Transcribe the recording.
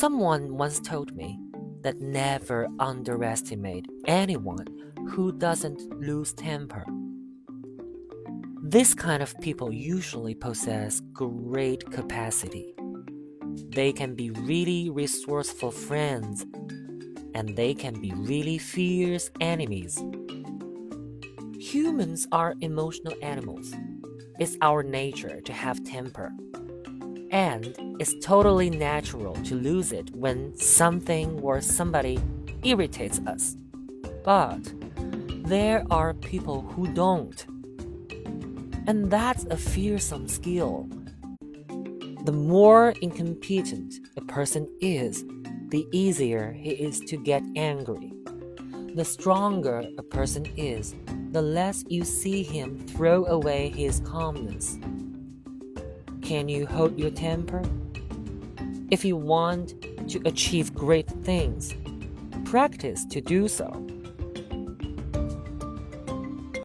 Someone once told me that never underestimate anyone who doesn't lose temper. This kind of people usually possess great capacity. They can be really resourceful friends, and they can be really fierce enemies. Humans are emotional animals. It's our nature to have temper. And it's totally natural to lose it when something or somebody irritates us. But there are people who don't. And that's a fearsome skill. The more incompetent a person is, the easier he is to get angry. The stronger a person is, the less you see him throw away his calmness. Can you hold your temper? If you want to achieve great things, practice to do so.